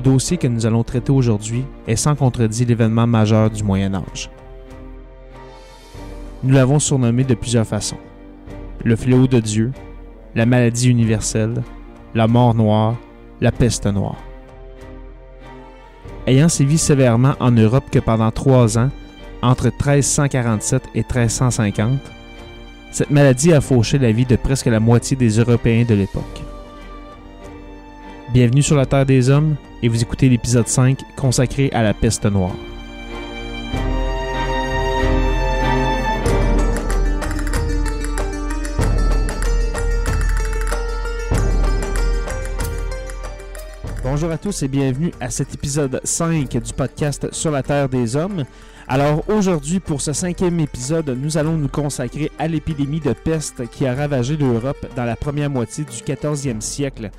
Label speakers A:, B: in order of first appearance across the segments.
A: Le dossier que nous allons traiter aujourd'hui est sans contredit l'événement majeur du Moyen Âge. Nous l'avons surnommé de plusieurs façons. Le fléau de Dieu, la maladie universelle, la mort noire, la peste noire. Ayant sévi sévèrement en Europe que pendant trois ans, entre 1347 et 1350, cette maladie a fauché la vie de presque la moitié des Européens de l'époque. Bienvenue sur la Terre des Hommes et vous écoutez l'épisode 5 consacré à la peste noire. Bonjour à tous et bienvenue à cet épisode 5 du podcast Sur la Terre des Hommes. Alors aujourd'hui, pour ce cinquième épisode, nous allons nous consacrer à l'épidémie de peste qui a ravagé l'Europe dans la première moitié du 14e siècle.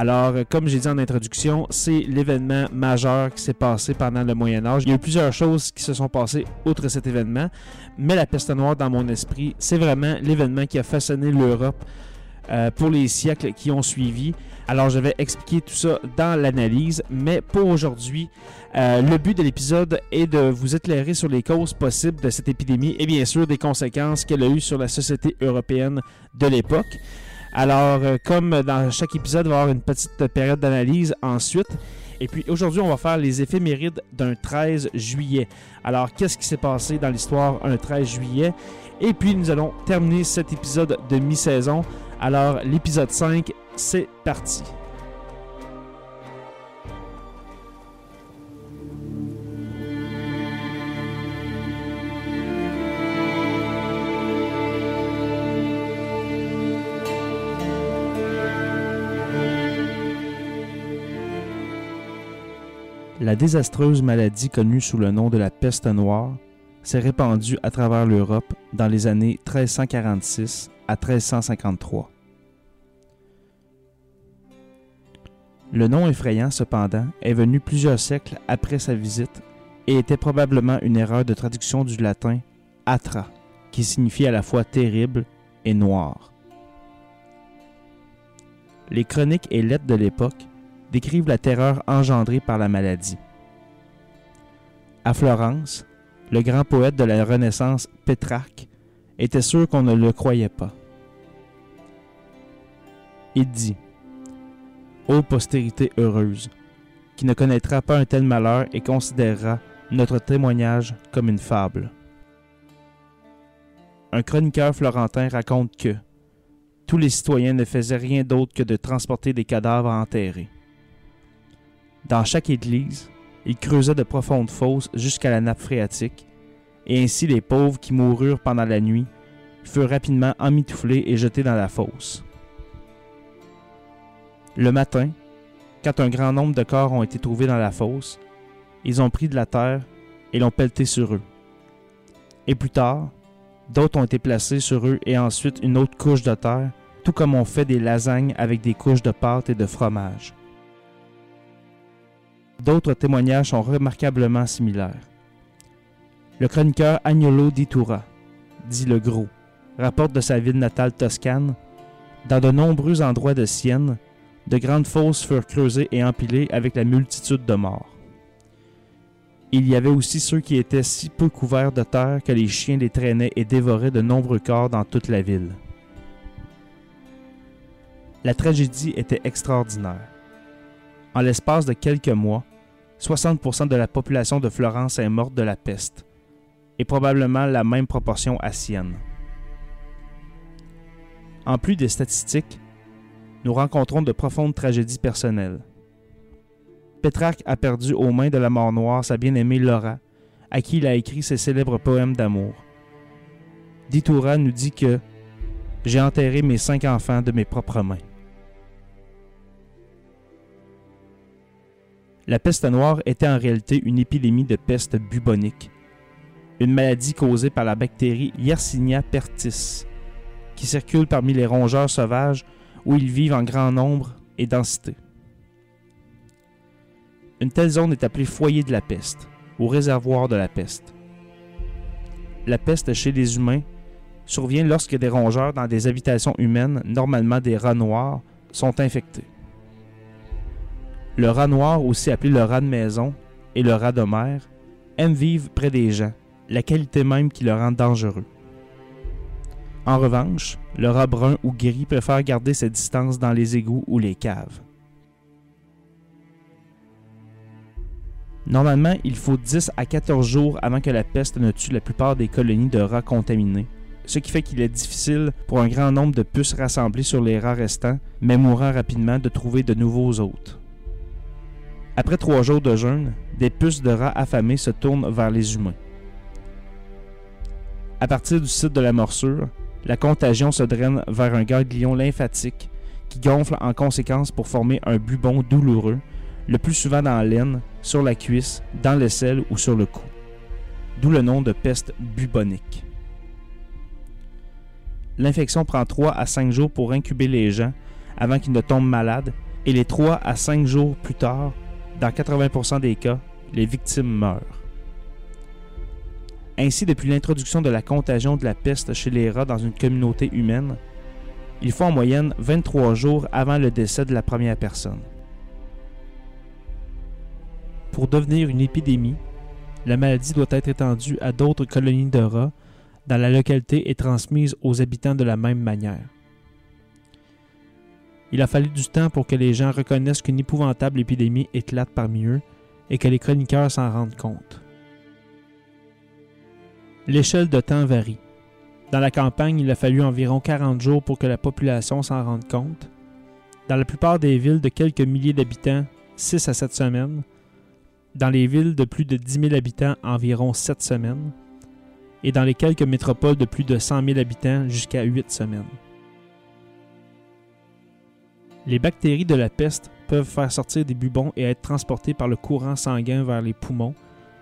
A: Alors, comme j'ai dit en introduction, c'est l'événement majeur qui s'est passé pendant le Moyen Âge. Il y a eu plusieurs choses qui se sont passées outre cet événement, mais la peste noire, dans mon esprit, c'est vraiment l'événement qui a façonné l'Europe euh, pour les siècles qui ont suivi. Alors, je vais expliquer tout ça dans l'analyse, mais pour aujourd'hui, euh, le but de l'épisode est de vous éclairer sur les causes possibles de cette épidémie et bien sûr des conséquences qu'elle a eues sur la société européenne de l'époque. Alors, euh, comme dans chaque épisode, il va y avoir une petite période d'analyse ensuite. Et puis aujourd'hui, on va faire les éphémérides d'un 13 juillet. Alors, qu'est-ce qui s'est passé dans l'histoire un 13 juillet? Et puis, nous allons terminer cet épisode de mi-saison. Alors, l'épisode 5, c'est parti. La désastreuse maladie connue sous le nom de la peste noire s'est répandue à travers l'Europe dans les années 1346 à 1353. Le nom effrayant, cependant, est venu plusieurs siècles après sa visite et était probablement une erreur de traduction du latin atra, qui signifie à la fois terrible et noir. Les chroniques et lettres de l'époque décrivent la terreur engendrée par la maladie. À Florence, le grand poète de la Renaissance, Pétrarque, était sûr qu'on ne le croyait pas. Il dit Ô postérité heureuse, qui ne connaîtra pas un tel malheur et considérera notre témoignage comme une fable. Un chroniqueur florentin raconte que tous les citoyens ne faisaient rien d'autre que de transporter des cadavres enterrés. Dans chaque église, ils creusaient de profondes fosses jusqu'à la nappe phréatique, et ainsi les pauvres qui moururent pendant la nuit furent rapidement emmitouflés et jetés dans la fosse. Le matin, quand un grand nombre de corps ont été trouvés dans la fosse, ils ont pris de la terre et l'ont pelleté sur eux. Et plus tard, d'autres ont été placés sur eux et ensuite une autre couche de terre, tout comme on fait des lasagnes avec des couches de pâte et de fromage. D'autres témoignages sont remarquablement similaires. Le chroniqueur Agnolo di Tura, dit le Gros, rapporte de sa ville natale toscane Dans de nombreux endroits de Sienne, de grandes fosses furent creusées et empilées avec la multitude de morts. Il y avait aussi ceux qui étaient si peu couverts de terre que les chiens les traînaient et dévoraient de nombreux corps dans toute la ville. La tragédie était extraordinaire. En l'espace de quelques mois, 60% de la population de Florence est morte de la peste, et probablement la même proportion à Sienne. En plus des statistiques, nous rencontrons de profondes tragédies personnelles. Pétrarque a perdu aux mains de la mort noire sa bien-aimée Laura, à qui il a écrit ses célèbres poèmes d'amour. Ditoura nous dit que j'ai enterré mes cinq enfants de mes propres mains. La peste noire était en réalité une épidémie de peste bubonique, une maladie causée par la bactérie Yersinia pertis, qui circule parmi les rongeurs sauvages où ils vivent en grand nombre et densité. Une telle zone est appelée foyer de la peste ou réservoir de la peste. La peste chez les humains survient lorsque des rongeurs dans des habitations humaines, normalement des rats noirs, sont infectés. Le rat noir, aussi appelé le rat de maison et le rat de mer, aime vivre près des gens, la qualité même qui le rend dangereux. En revanche, le rat brun ou gris préfère garder ses distances dans les égouts ou les caves. Normalement, il faut 10 à 14 jours avant que la peste ne tue la plupart des colonies de rats contaminés, ce qui fait qu'il est difficile pour un grand nombre de puces rassemblées sur les rats restants, mais mourant rapidement, de trouver de nouveaux hôtes. Après trois jours de jeûne, des puces de rats affamés se tournent vers les humains. À partir du site de la morsure, la contagion se draine vers un ganglion lymphatique qui gonfle en conséquence pour former un bubon douloureux, le plus souvent dans l'aine, sur la cuisse, dans l'aisselle ou sur le cou. D'où le nom de peste bubonique. L'infection prend 3 à 5 jours pour incuber les gens avant qu'ils ne tombent malades et les 3 à 5 jours plus tard, dans 80% des cas, les victimes meurent. Ainsi, depuis l'introduction de la contagion de la peste chez les rats dans une communauté humaine, il faut en moyenne 23 jours avant le décès de la première personne. Pour devenir une épidémie, la maladie doit être étendue à d'autres colonies de rats dans la localité et transmise aux habitants de la même manière. Il a fallu du temps pour que les gens reconnaissent qu'une épouvantable épidémie éclate parmi eux et que les chroniqueurs s'en rendent compte. L'échelle de temps varie. Dans la campagne, il a fallu environ 40 jours pour que la population s'en rende compte. Dans la plupart des villes de quelques milliers d'habitants, 6 à 7 semaines. Dans les villes de plus de 10 000 habitants, environ 7 semaines. Et dans les quelques métropoles de plus de 100 000 habitants, jusqu'à 8 semaines. Les bactéries de la peste peuvent faire sortir des bubons et être transportées par le courant sanguin vers les poumons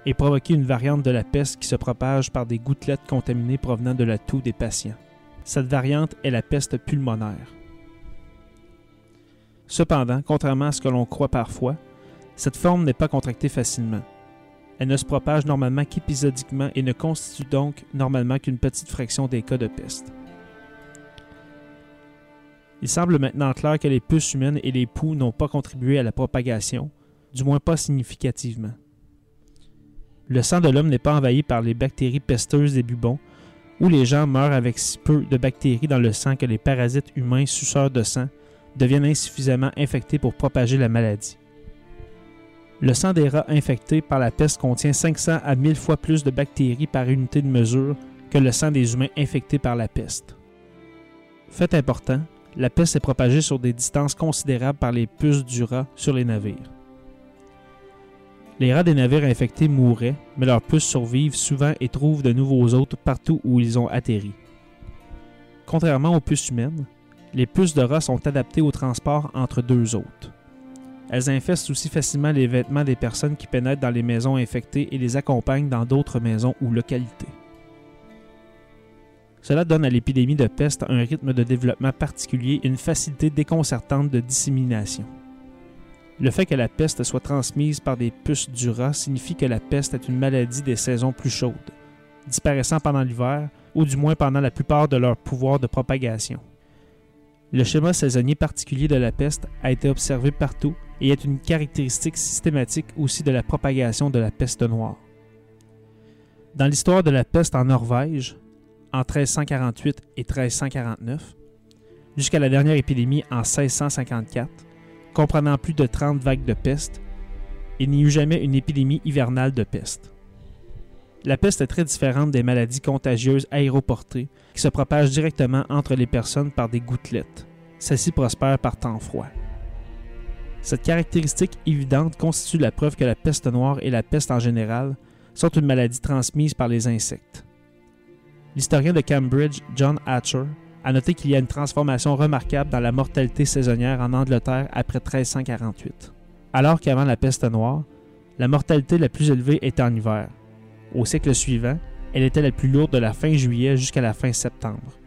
A: et provoquer une variante de la peste qui se propage par des gouttelettes contaminées provenant de la toux des patients. Cette variante est la peste pulmonaire. Cependant, contrairement à ce que l'on croit parfois, cette forme n'est pas contractée facilement. Elle ne se propage normalement qu'épisodiquement et ne constitue donc normalement qu'une petite fraction des cas de peste. Il semble maintenant clair que les puces humaines et les poux n'ont pas contribué à la propagation, du moins pas significativement. Le sang de l'homme n'est pas envahi par les bactéries pesteuses des bubons, ou les gens meurent avec si peu de bactéries dans le sang que les parasites humains suceurs de sang deviennent insuffisamment infectés pour propager la maladie. Le sang des rats infectés par la peste contient 500 à 1000 fois plus de bactéries par unité de mesure que le sang des humains infectés par la peste. Fait important, la peste est propagée sur des distances considérables par les puces du rat sur les navires. Les rats des navires infectés mouraient, mais leurs puces survivent souvent et trouvent de nouveaux hôtes partout où ils ont atterri. Contrairement aux puces humaines, les puces de rats sont adaptées au transport entre deux hôtes. Elles infestent aussi facilement les vêtements des personnes qui pénètrent dans les maisons infectées et les accompagnent dans d'autres maisons ou localités. Cela donne à l'épidémie de peste un rythme de développement particulier et une facilité déconcertante de dissémination. Le fait que la peste soit transmise par des puces du rat signifie que la peste est une maladie des saisons plus chaudes, disparaissant pendant l'hiver ou du moins pendant la plupart de leur pouvoir de propagation. Le schéma saisonnier particulier de la peste a été observé partout et est une caractéristique systématique aussi de la propagation de la peste noire. Dans l'histoire de la peste en Norvège, en 1348 et 1349, jusqu'à la dernière épidémie en 1654, comprenant plus de 30 vagues de peste, il n'y eut jamais une épidémie hivernale de peste. La peste est très différente des maladies contagieuses aéroportées qui se propagent directement entre les personnes par des gouttelettes. Celles-ci prospèrent par temps froid. Cette caractéristique évidente constitue la preuve que la peste noire et la peste en général sont une maladie transmise par les insectes. L'historien de Cambridge, John Hatcher, a noté qu'il y a une transformation remarquable dans la mortalité saisonnière en Angleterre après 1348. Alors qu'avant la peste noire, la mortalité la plus élevée était en hiver. Au siècle suivant, elle était la plus lourde de la fin juillet jusqu'à la fin septembre.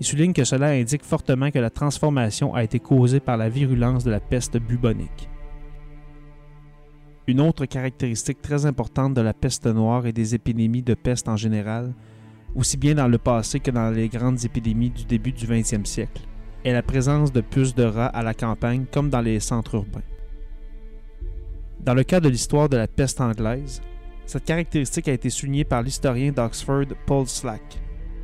A: Il souligne que cela indique fortement que la transformation a été causée par la virulence de la peste bubonique. Une autre caractéristique très importante de la peste noire et des épidémies de peste en général aussi bien dans le passé que dans les grandes épidémies du début du 20e siècle, est la présence de puces de rats à la campagne comme dans les centres urbains. Dans le cas de l'histoire de la peste anglaise, cette caractéristique a été soulignée par l'historien d'Oxford Paul Slack.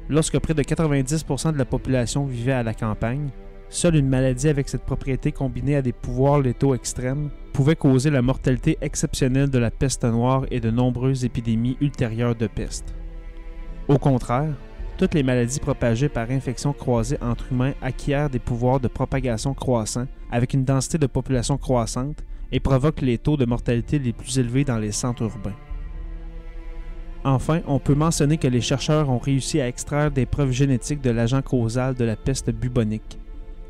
A: Lorsque près de 90% de la population vivait à la campagne, seule une maladie avec cette propriété combinée à des pouvoirs létaux extrêmes pouvait causer la mortalité exceptionnelle de la peste noire et de nombreuses épidémies ultérieures de peste. Au contraire, toutes les maladies propagées par infection croisée entre humains acquièrent des pouvoirs de propagation croissants avec une densité de population croissante et provoquent les taux de mortalité les plus élevés dans les centres urbains. Enfin, on peut mentionner que les chercheurs ont réussi à extraire des preuves génétiques de l'agent causal de la peste bubonique,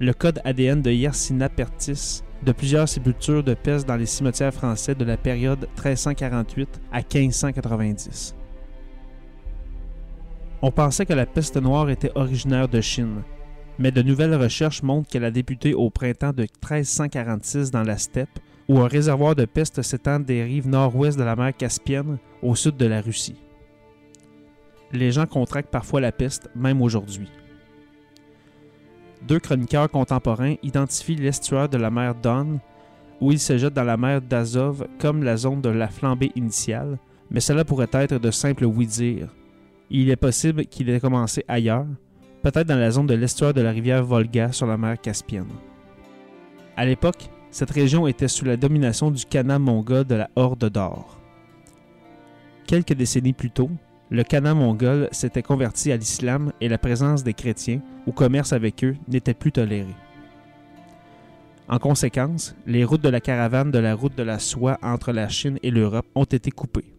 A: le code ADN de Yersinia pertis de plusieurs sépultures de peste dans les cimetières français de la période 1348 à 1590. On pensait que la peste noire était originaire de Chine, mais de nouvelles recherches montrent qu'elle a débuté au printemps de 1346 dans la steppe où un réservoir de peste s'étend des rives nord-ouest de la mer Caspienne au sud de la Russie. Les gens contractent parfois la peste, même aujourd'hui. Deux chroniqueurs contemporains identifient l'estuaire de la mer Don, où il se jette dans la mer d'Azov comme la zone de la flambée initiale, mais cela pourrait être de simples oui-dire. Il est possible qu'il ait commencé ailleurs, peut-être dans la zone de l'estuaire de la rivière Volga sur la mer Caspienne. À l'époque, cette région était sous la domination du Khanat mongol de la Horde d'Or. Quelques décennies plus tôt, le Khanat mongol s'était converti à l'islam et la présence des chrétiens ou commerce avec eux n'était plus tolérée. En conséquence, les routes de la caravane de la route de la soie entre la Chine et l'Europe ont été coupées.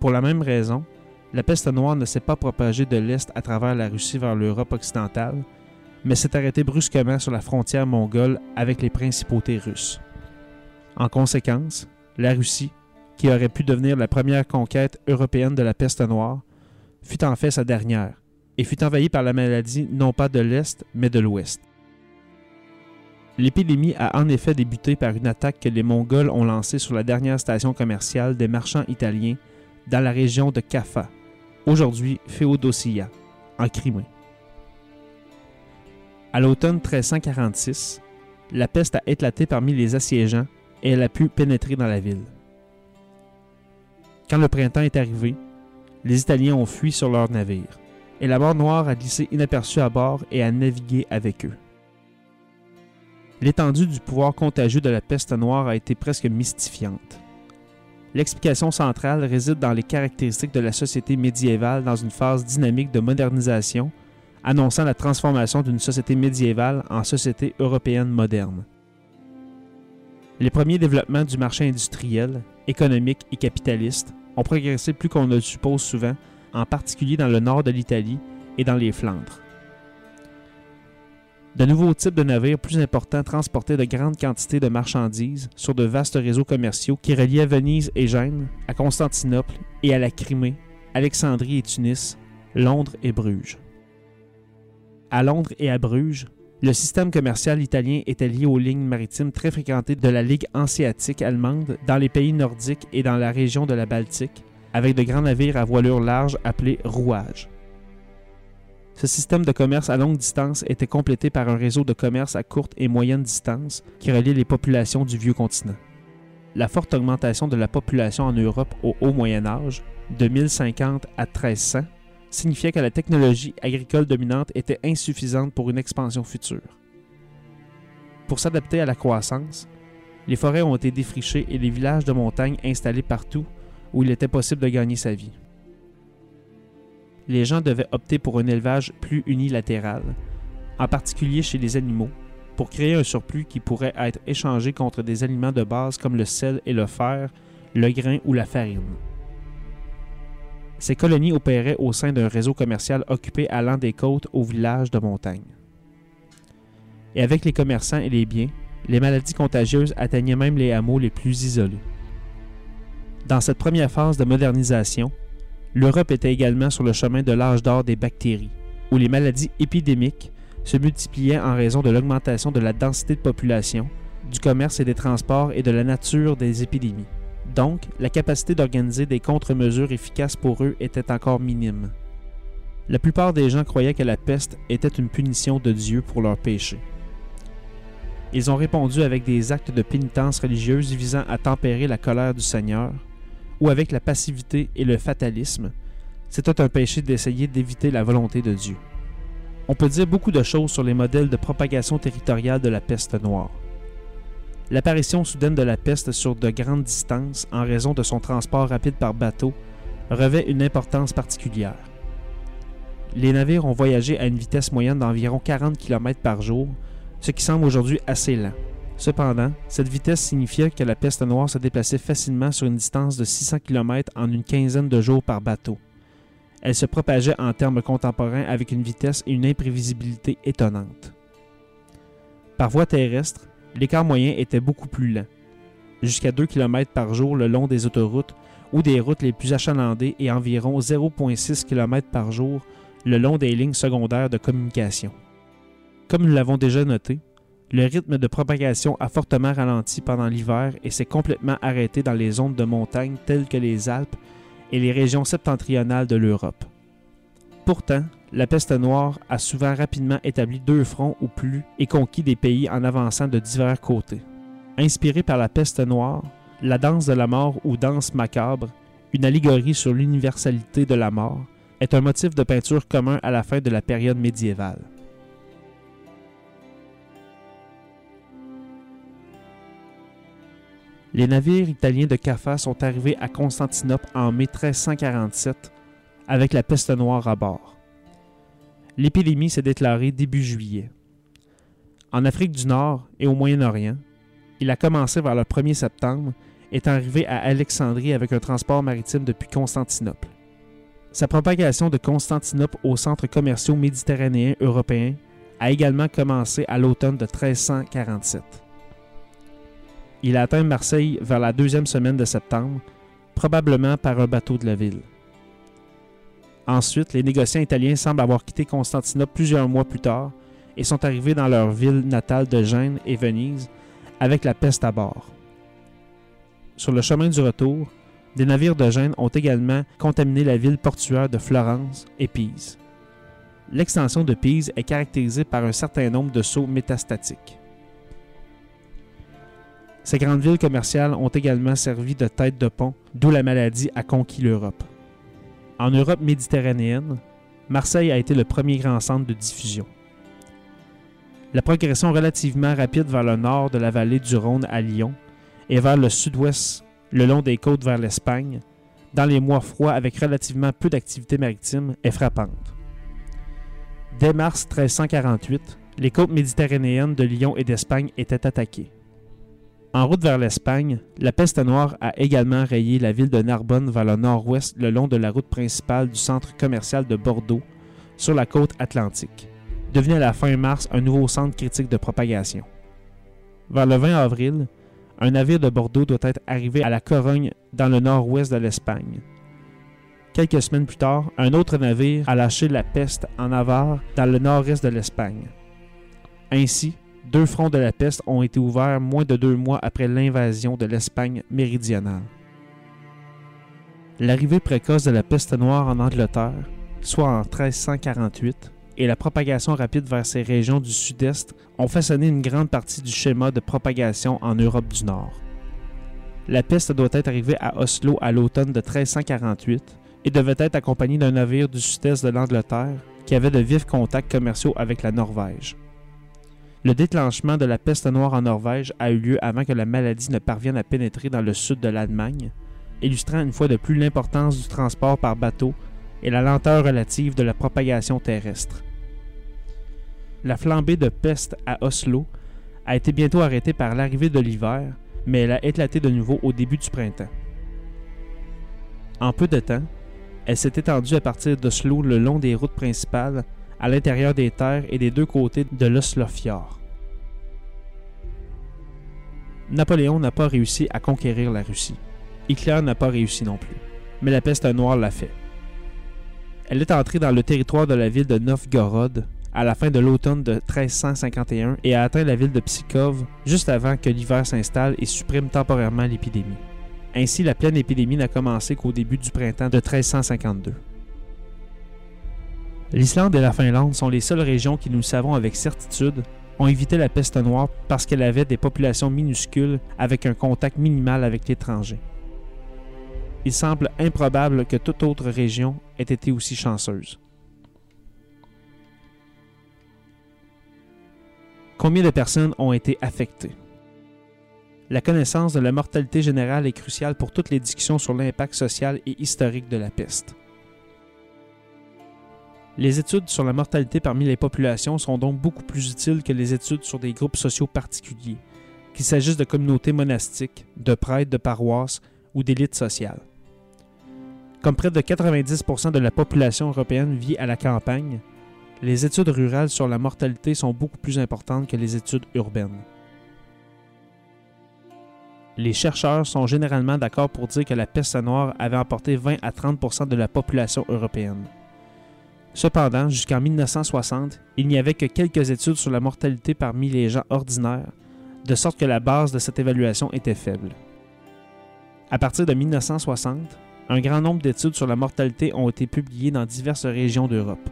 A: Pour la même raison, la peste noire ne s'est pas propagée de l'Est à travers la Russie vers l'Europe occidentale, mais s'est arrêté brusquement sur la frontière mongole avec les principautés russes. En conséquence, la Russie, qui aurait pu devenir la première conquête européenne de la peste noire, fut en fait sa dernière, et fut envahie par la maladie non pas de l'Est, mais de l'Ouest. L'épidémie a en effet débuté par une attaque que les Mongols ont lancée sur la dernière station commerciale des marchands italiens dans la région de Kaffa, aujourd'hui Féodossia, en Crimée. À l'automne 1346, la peste a éclaté parmi les assiégeants et elle a pu pénétrer dans la ville. Quand le printemps est arrivé, les Italiens ont fui sur leurs navires, et la mort noire a glissé inaperçue à bord et a navigué avec eux. L'étendue du pouvoir contagieux de la peste noire a été presque mystifiante. L'explication centrale réside dans les caractéristiques de la société médiévale dans une phase dynamique de modernisation annonçant la transformation d'une société médiévale en société européenne moderne. Les premiers développements du marché industriel, économique et capitaliste ont progressé plus qu'on ne le suppose souvent, en particulier dans le nord de l'Italie et dans les Flandres. De nouveaux types de navires plus importants transportaient de grandes quantités de marchandises sur de vastes réseaux commerciaux qui reliaient Venise et Gênes, à Constantinople et à la Crimée, Alexandrie et Tunis, Londres et Bruges. À Londres et à Bruges, le système commercial italien était lié aux lignes maritimes très fréquentées de la Ligue hanséatique allemande dans les pays nordiques et dans la région de la Baltique, avec de grands navires à voilure large appelés rouages. Ce système de commerce à longue distance était complété par un réseau de commerce à courte et moyenne distance qui reliait les populations du vieux continent. La forte augmentation de la population en Europe au haut Moyen Âge, de 1050 à 1300, signifiait que la technologie agricole dominante était insuffisante pour une expansion future. Pour s'adapter à la croissance, les forêts ont été défrichées et les villages de montagne installés partout où il était possible de gagner sa vie. Les gens devaient opter pour un élevage plus unilatéral, en particulier chez les animaux, pour créer un surplus qui pourrait être échangé contre des aliments de base comme le sel et le fer, le grain ou la farine. Ces colonies opéraient au sein d'un réseau commercial occupé allant des côtes aux villages de montagne. Et avec les commerçants et les biens, les maladies contagieuses atteignaient même les hameaux les plus isolés. Dans cette première phase de modernisation, l'Europe était également sur le chemin de l'âge d'or des bactéries, où les maladies épidémiques se multipliaient en raison de l'augmentation de la densité de population, du commerce et des transports et de la nature des épidémies. Donc, la capacité d'organiser des contre-mesures efficaces pour eux était encore minime. La plupart des gens croyaient que la peste était une punition de Dieu pour leurs péchés. Ils ont répondu avec des actes de pénitence religieuse visant à tempérer la colère du Seigneur, ou avec la passivité et le fatalisme. C'était un péché d'essayer d'éviter la volonté de Dieu. On peut dire beaucoup de choses sur les modèles de propagation territoriale de la peste noire. L'apparition soudaine de la peste sur de grandes distances en raison de son transport rapide par bateau revêt une importance particulière. Les navires ont voyagé à une vitesse moyenne d'environ 40 km par jour, ce qui semble aujourd'hui assez lent. Cependant, cette vitesse signifiait que la peste noire se déplaçait facilement sur une distance de 600 km en une quinzaine de jours par bateau. Elle se propageait en termes contemporains avec une vitesse et une imprévisibilité étonnantes. Par voie terrestre, l'écart moyen était beaucoup plus lent, jusqu'à 2 km par jour le long des autoroutes ou des routes les plus achalandées et environ 0,6 km par jour le long des lignes secondaires de communication. Comme nous l'avons déjà noté, le rythme de propagation a fortement ralenti pendant l'hiver et s'est complètement arrêté dans les zones de montagne telles que les Alpes et les régions septentrionales de l'Europe. Pourtant, la peste noire a souvent rapidement établi deux fronts ou plus et conquis des pays en avançant de divers côtés. Inspiré par la peste noire, la danse de la mort ou danse macabre, une allégorie sur l'universalité de la mort, est un motif de peinture commun à la fin de la période médiévale. Les navires italiens de Caffa sont arrivés à Constantinople en mai 1347 avec la peste noire à bord. L'épidémie s'est déclarée début juillet. En Afrique du Nord et au Moyen-Orient, il a commencé vers le 1er septembre, est arrivé à Alexandrie avec un transport maritime depuis Constantinople. Sa propagation de Constantinople aux centres commerciaux méditerranéens européens a également commencé à l'automne de 1347. Il a atteint Marseille vers la deuxième semaine de septembre, probablement par un bateau de la ville. Ensuite, les négociants italiens semblent avoir quitté Constantinople plusieurs mois plus tard et sont arrivés dans leur ville natale de Gênes et Venise avec la peste à bord. Sur le chemin du retour, des navires de Gênes ont également contaminé la ville portuaire de Florence et Pise. L'extension de Pise est caractérisée par un certain nombre de sauts métastatiques. Ces grandes villes commerciales ont également servi de tête de pont, d'où la maladie a conquis l'Europe. En Europe méditerranéenne, Marseille a été le premier grand centre de diffusion. La progression relativement rapide vers le nord de la vallée du Rhône à Lyon et vers le sud-ouest le long des côtes vers l'Espagne, dans les mois froids avec relativement peu d'activité maritime, est frappante. Dès mars 1348, les côtes méditerranéennes de Lyon et d'Espagne étaient attaquées. En route vers l'Espagne, la peste noire a également rayé la ville de Narbonne vers le nord-ouest le long de la route principale du centre commercial de Bordeaux, sur la côte atlantique, devenu à la fin mars un nouveau centre critique de propagation. Vers le 20 avril, un navire de Bordeaux doit être arrivé à la Corogne dans le nord-ouest de l'Espagne. Quelques semaines plus tard, un autre navire a lâché la peste en Navarre dans le nord-est de l'Espagne. Ainsi, deux fronts de la peste ont été ouverts moins de deux mois après l'invasion de l'Espagne méridionale. L'arrivée précoce de la peste noire en Angleterre, soit en 1348, et la propagation rapide vers ces régions du sud-est ont façonné une grande partie du schéma de propagation en Europe du Nord. La peste doit être arrivée à Oslo à l'automne de 1348 et devait être accompagnée d'un navire du sud-est de l'Angleterre qui avait de vifs contacts commerciaux avec la Norvège. Le déclenchement de la peste noire en Norvège a eu lieu avant que la maladie ne parvienne à pénétrer dans le sud de l'Allemagne, illustrant une fois de plus l'importance du transport par bateau et la lenteur relative de la propagation terrestre. La flambée de peste à Oslo a été bientôt arrêtée par l'arrivée de l'hiver, mais elle a éclaté de nouveau au début du printemps. En peu de temps, elle s'est étendue à partir d'Oslo le long des routes principales, à l'intérieur des terres et des deux côtés de l'Oslofjord. Napoléon n'a pas réussi à conquérir la Russie. Hitler n'a pas réussi non plus. Mais la peste noire l'a fait. Elle est entrée dans le territoire de la ville de Novgorod, à la fin de l'automne de 1351 et a atteint la ville de Pskov juste avant que l'hiver s'installe et supprime temporairement l'épidémie. Ainsi, la pleine épidémie n'a commencé qu'au début du printemps de 1352. L'Islande et la Finlande sont les seules régions qui nous savons avec certitude ont évité la peste noire parce qu'elle avait des populations minuscules avec un contact minimal avec l'étranger. Il semble improbable que toute autre région ait été aussi chanceuse. Combien de personnes ont été affectées? La connaissance de la mortalité générale est cruciale pour toutes les discussions sur l'impact social et historique de la peste. Les études sur la mortalité parmi les populations sont donc beaucoup plus utiles que les études sur des groupes sociaux particuliers, qu'il s'agisse de communautés monastiques, de prêtres de paroisses ou d'élites sociales. Comme près de 90% de la population européenne vit à la campagne, les études rurales sur la mortalité sont beaucoup plus importantes que les études urbaines. Les chercheurs sont généralement d'accord pour dire que la peste noire avait emporté 20 à 30% de la population européenne. Cependant, jusqu'en 1960, il n'y avait que quelques études sur la mortalité parmi les gens ordinaires, de sorte que la base de cette évaluation était faible. À partir de 1960, un grand nombre d'études sur la mortalité ont été publiées dans diverses régions d'Europe.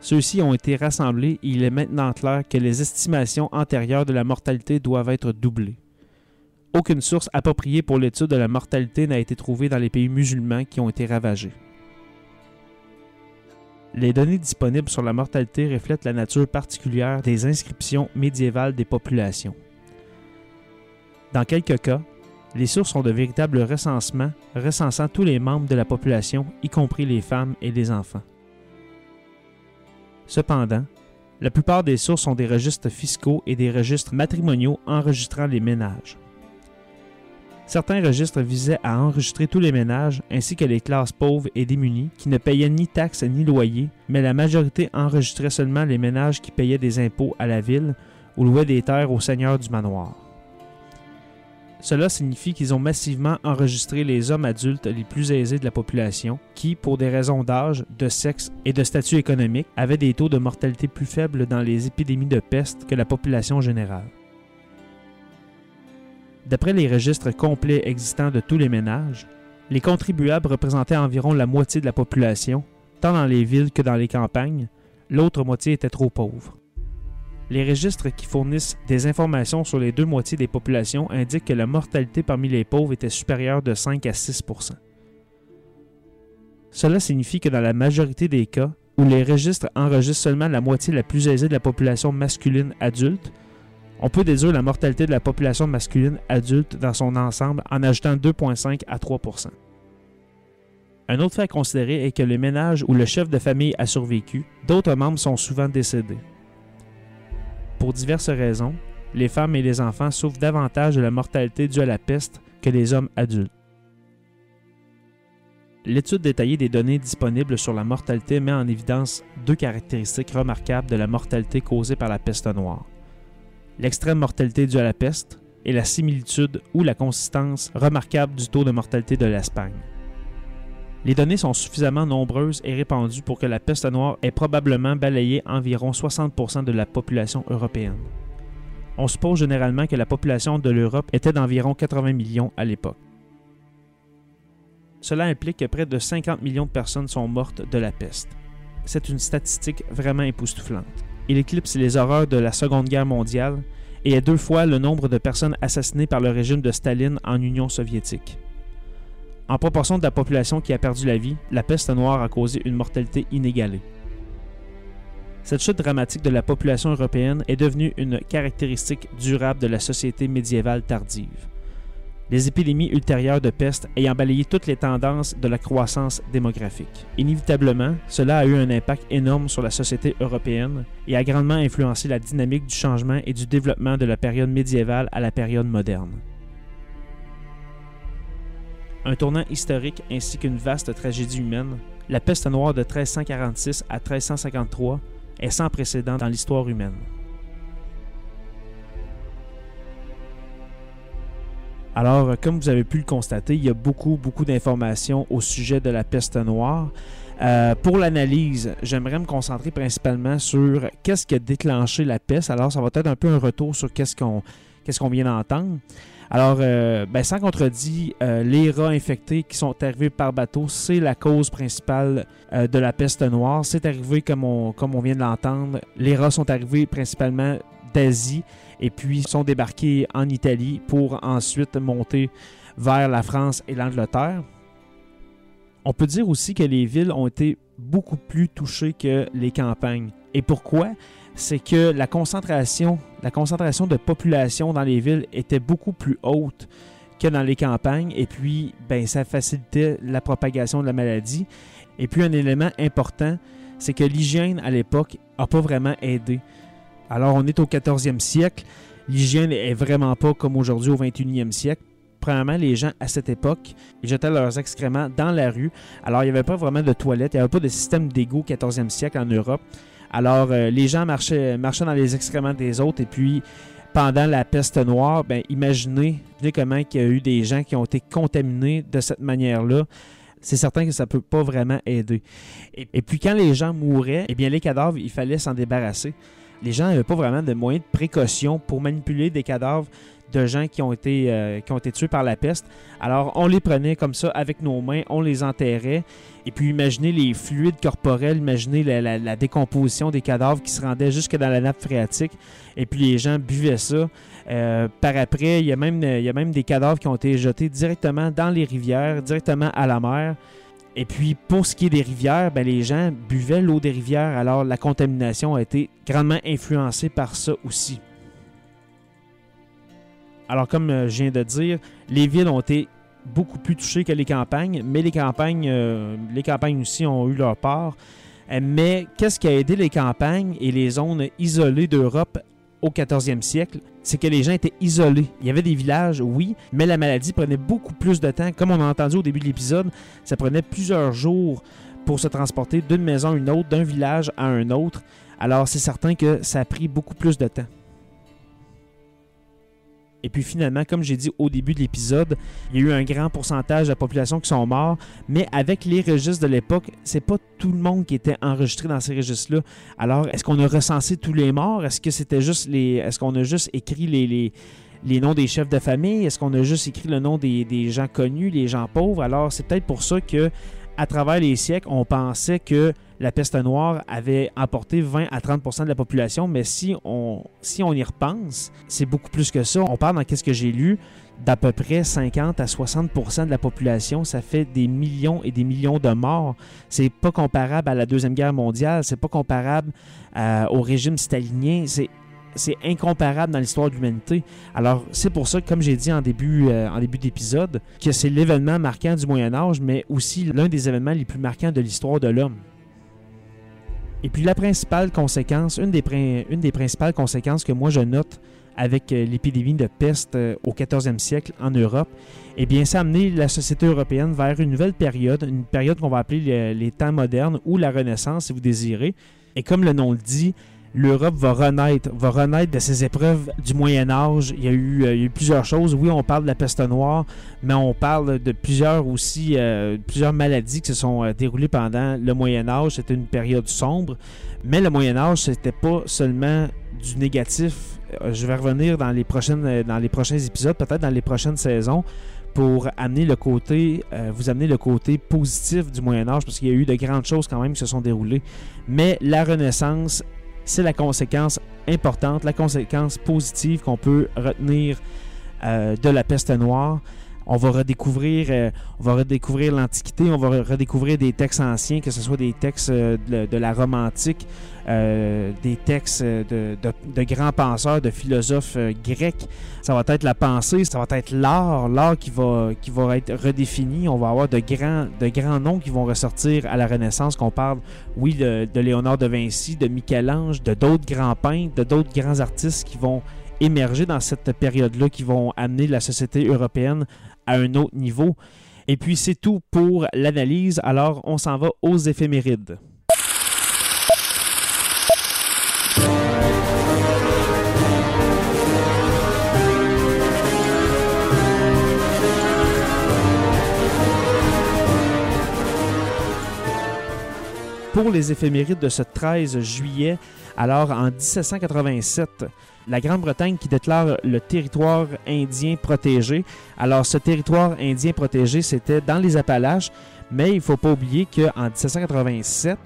A: Ceux-ci ont été rassemblés et il est maintenant clair que les estimations antérieures de la mortalité doivent être doublées. Aucune source appropriée pour l'étude de la mortalité n'a été trouvée dans les pays musulmans qui ont été ravagés. Les données disponibles sur la mortalité reflètent la nature particulière des inscriptions médiévales des populations. Dans quelques cas, les sources sont de véritables recensements recensant tous les membres de la population, y compris les femmes et les enfants. Cependant, la plupart des sources sont des registres fiscaux et des registres matrimoniaux enregistrant les ménages. Certains registres visaient à enregistrer tous les ménages ainsi que les classes pauvres et démunies qui ne payaient ni taxes ni loyers, mais la majorité enregistrait seulement les ménages qui payaient des impôts à la ville ou louaient des terres au seigneur du manoir. Cela signifie qu'ils ont massivement enregistré les hommes adultes les plus aisés de la population qui, pour des raisons d'âge, de sexe et de statut économique, avaient des taux de mortalité plus faibles dans les épidémies de peste que la population générale. D'après les registres complets existants de tous les ménages, les contribuables représentaient environ la moitié de la population, tant dans les villes que dans les campagnes, l'autre moitié était trop pauvre. Les registres qui fournissent des informations sur les deux moitiés des populations indiquent que la mortalité parmi les pauvres était supérieure de 5 à 6% Cela signifie que dans la majorité des cas, où les registres enregistrent seulement la moitié la plus aisée de la population masculine adulte, on peut déduire la mortalité de la population masculine adulte dans son ensemble en ajoutant 2,5 à 3% Un autre fait à considérer est que les ménages où le chef de famille a survécu, d'autres membres sont souvent décédés. Pour diverses raisons, les femmes et les enfants souffrent davantage de la mortalité due à la peste que les hommes adultes. L'étude détaillée des données disponibles sur la mortalité met en évidence deux caractéristiques remarquables de la mortalité causée par la peste noire l'extrême mortalité due à la peste et la similitude ou la consistance remarquable du taux de mortalité de l'Espagne. Les données sont suffisamment nombreuses et répandues pour que la peste noire ait probablement balayé environ 60% de la population européenne. On suppose généralement que la population de l'Europe était d'environ 80 millions à l'époque. Cela implique que près de 50 millions de personnes sont mortes de la peste. C'est une statistique vraiment époustouflante il éclipse les horreurs de la Seconde Guerre mondiale et est deux fois le nombre de personnes assassinées par le régime de Staline en Union soviétique. En proportion de la population qui a perdu la vie, la peste noire a causé une mortalité inégalée. Cette chute dramatique de la population européenne est devenue une caractéristique durable de la société médiévale tardive les épidémies ultérieures de peste ayant balayé toutes les tendances de la croissance démographique. Inévitablement, cela a eu un impact énorme sur la société européenne et a grandement influencé la dynamique du changement et du développement de la période médiévale à la période moderne. Un tournant historique ainsi qu'une vaste tragédie humaine, la peste noire de 1346 à 1353 est sans précédent dans l'histoire humaine. Alors, comme vous avez pu le constater, il y a beaucoup, beaucoup d'informations au sujet de la peste noire. Euh, pour l'analyse, j'aimerais me concentrer principalement sur qu'est-ce qui a déclenché la peste. Alors, ça va être un peu un retour sur qu'est-ce qu'on vient d'entendre. Alors, euh, ben, sans contredit, euh, les rats infectés qui sont arrivés par bateau, c'est la cause principale euh, de la peste noire. C'est arrivé, comme on, comme on vient de l'entendre, les rats sont arrivés principalement d'Asie et puis sont débarqués en Italie pour ensuite monter vers la France et l'Angleterre. On peut dire aussi que les villes ont été beaucoup plus touchées que les campagnes. Et pourquoi? C'est que la concentration, la concentration de population dans les villes était beaucoup plus haute que dans les campagnes. Et puis, ben, ça facilitait la propagation de la maladie. Et puis, un élément important, c'est que l'hygiène à l'époque n'a pas vraiment aidé. Alors, on est au 14e siècle. L'hygiène est vraiment pas comme aujourd'hui au 21e siècle. Premièrement, les gens à cette époque, jetaient leurs excréments dans la rue. Alors, il n'y avait pas vraiment de toilettes, il n'y avait pas de système d'égout 14e siècle en Europe. Alors, euh, les gens marchaient, dans les excréments des autres et puis pendant la peste noire, ben, imaginez, comment il y a eu des gens qui ont été contaminés de cette manière-là. C'est certain que ça ne peut pas vraiment aider. Et, et, puis quand les gens mouraient, eh bien les cadavres, il fallait s'en débarrasser. Les gens n'avaient pas vraiment de moyens de précaution pour manipuler des cadavres de gens qui ont été, euh, qui ont été tués par la peste. Alors, on les prenait comme ça avec nos mains, on les enterrait. Et puis, imaginez les fluides corporels, imaginez la, décomposition des cadavres qui se rendaient jusque dans la nappe phréatique. Et puis, les gens buvaient ça. Euh, par après, il y, il y a même des cadavres qui ont été jetés directement dans les rivières, directement à la mer. Et puis, pour ce qui est des rivières, ben, les gens buvaient l'eau des rivières, alors la contamination a été grandement influencée par ça aussi. Alors, comme euh, je viens de dire, les villes ont été beaucoup plus touchées que les campagnes, mais les campagnes, euh, les campagnes aussi ont eu leur part. Euh, mais qu'est-ce qui a aidé les campagnes et les zones isolées d'Europe au 14e siècle, c'est que les gens étaient isolés. Il y avait des villages, oui, mais la maladie prenait beaucoup plus de temps. Comme on a entendu au début de l'épisode, ça prenait plusieurs jours pour se transporter d'une maison à une autre, d'un village à un autre. Alors c'est certain que ça a pris beaucoup plus de temps. Et puis finalement, comme j'ai dit au début de l'épisode, il y a eu un grand pourcentage de la population qui sont morts, mais avec les registres de l'époque, c'est pas tout le monde qui était enregistré dans ces registres-là. Alors, est-ce qu'on a recensé tous les morts? Est-ce que c'était juste les, est-ce qu'on a juste écrit les, les, noms des chefs de famille? Est-ce qu'on a juste écrit le nom des, des gens connus, les gens pauvres? Alors, c'est peut-être pour ça que, à travers les siècles, on pensait que la peste noire avait emporté 20 à 30% de la population, mais si on, si on y repense, c'est beaucoup plus que ça. On parle dans qu'est-ce que j'ai lu d'à peu près 50 à 60% de la population, ça fait des millions et des millions de morts. C'est pas comparable à la Deuxième Guerre mondiale, c'est pas comparable euh, au régime stalinien, c'est c'est incomparable dans l'histoire de l'humanité. Alors, c'est pour ça, comme j'ai dit en début, euh, en début d'épisode, que c'est l'événement marquant du Moyen Âge, mais aussi l'un des événements les plus marquants de l'histoire de l'homme. Et puis la principale conséquence, une des, principales conséquences que moi je note avec euh, l'épidémie de peste euh, au 14e siècle en Europe, eh bien, ça a amené la société européenne vers une nouvelle période, une période qu'on va appeler les, temps modernes ou la Renaissance, si vous désirez. Et comme le nom le dit, l'Europe va renaître, va renaître de ses épreuves du Moyen Âge. Il y, a eu, euh, il y a eu plusieurs choses. Oui, on parle de la peste noire, mais on parle de plusieurs aussi, euh, plusieurs maladies qui se sont euh, déroulées pendant le Moyen Âge. C'était une période sombre, mais le Moyen Âge, c'était pas seulement du négatif. Je vais revenir dans les prochaines, dans les prochains épisodes, peut-être dans les prochaines saisons pour amener le côté, vous amener le côté positif du Moyen Âge, parce qu'il y a eu de grandes choses quand même qui se sont déroulées. Mais la Renaissance c'est la conséquence importante, la conséquence positive qu'on peut retenir euh, de la peste noire. On va redécouvrir, euh, on va redécouvrir l'Antiquité, on va redécouvrir des textes anciens, que ce soit des textes euh, de, la Rome antique, des textes de, grands penseurs, de philosophes grecs. Ça va être la pensée, ça va être l'art, l'art qui va, être redéfini. On va avoir de grands, de grands noms qui vont ressortir à la Renaissance, qu'on parle, oui, de, de Léonard de Vinci, de Michel-Ange, de d'autres grands peintres, de d'autres grands artistes qui vont émerger dans cette période-là, qui vont amener la société européenne à un autre niveau. Et puis c'est tout pour l'analyse, alors on s'en va aux éphémérides. pour les éphémérides de ce 13 juillet, alors en 1787, la Grande-Bretagne qui déclare le territoire indien protégé. Alors ce territoire indien protégé, c'était dans les Appalaches, mais il ne faut pas oublier qu'en 1787,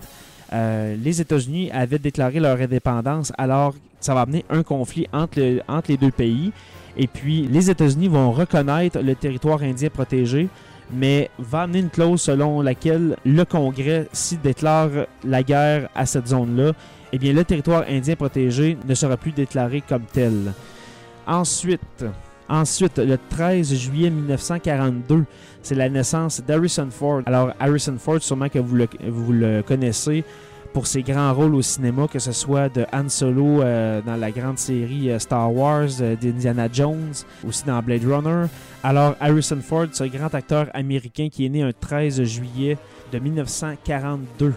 A: euh, les États-Unis avaient déclaré leur indépendance, alors ça va amener un conflit entre, entre les deux pays. Et puis les États-Unis vont reconnaître le territoire indien protégé, mais va amener une clause selon laquelle le Congrès, s'il déclare la guerre à cette zone-là, eh bien le territoire indien protégé ne sera plus déclaré comme tel. Ensuite, ensuite le 13 juillet 1942, c'est la naissance d'Harrison Ford. Alors Harrison Ford, sûrement que vous le, connaissez pour ses grands rôles au cinéma, que ce soit de Han Solo euh, dans la grande série euh, Star Wars, euh, d'Indiana Jones, aussi dans Blade Runner. Alors Harrison Ford, ce grand acteur américain qui est né un 13 juillet de 1942.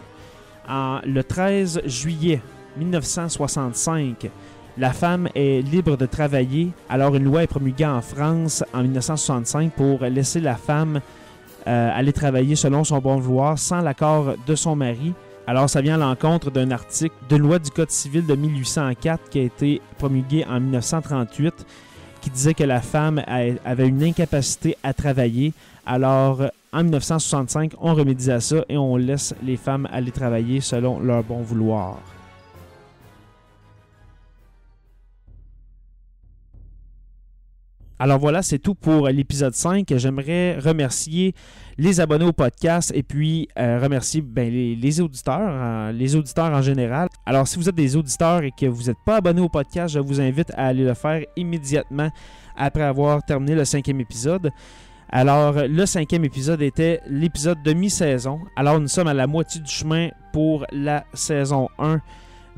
A: Le 13 juillet 1965, la femme est libre de travailler. Alors une loi est promulguée en France en 1965 pour laisser la femme aller travailler selon son bon vouloir sans l'accord de son mari. Alors, ça vient à l'encontre d'un article de loi du Code civil de 1804 qui a été promulgué en 1938 qui disait que la femme avait une incapacité à travailler. Alors, en 1965, on remédie à ça et on laisse les femmes aller travailler selon leur bon vouloir. Alors voilà, c'est tout pour l'épisode 5. J'aimerais remercier les abonnés au podcast et puis euh, remercier ben, les, auditeurs, euh, les auditeurs en général. Alors si vous êtes des auditeurs et que vous n'êtes pas abonné au podcast, je vous invite à aller le faire immédiatement après avoir terminé le cinquième épisode. Alors, le cinquième épisode était l'épisode de mi-saison. Alors, nous sommes à la moitié du chemin pour la saison 1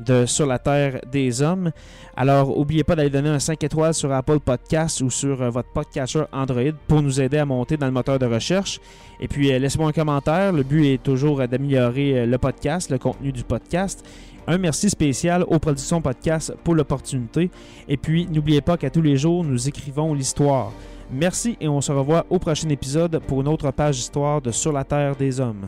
A: de Sur la Terre des Hommes. Alors, n'oubliez pas d'aller donner un 5 étoiles sur Apple Podcast ou sur euh, votre podcatcher Android pour nous aider à monter dans le moteur de recherche. Et puis, euh, laissez-moi un commentaire. Le but est toujours d'améliorer euh, le podcast, le contenu du podcast. Un merci spécial aux productions podcast pour l'opportunité. Et puis, n'oubliez pas qu'à tous les jours, nous écrivons l'histoire. Merci et on se revoit au prochain épisode pour une autre page d'histoire de Sur la Terre des Hommes.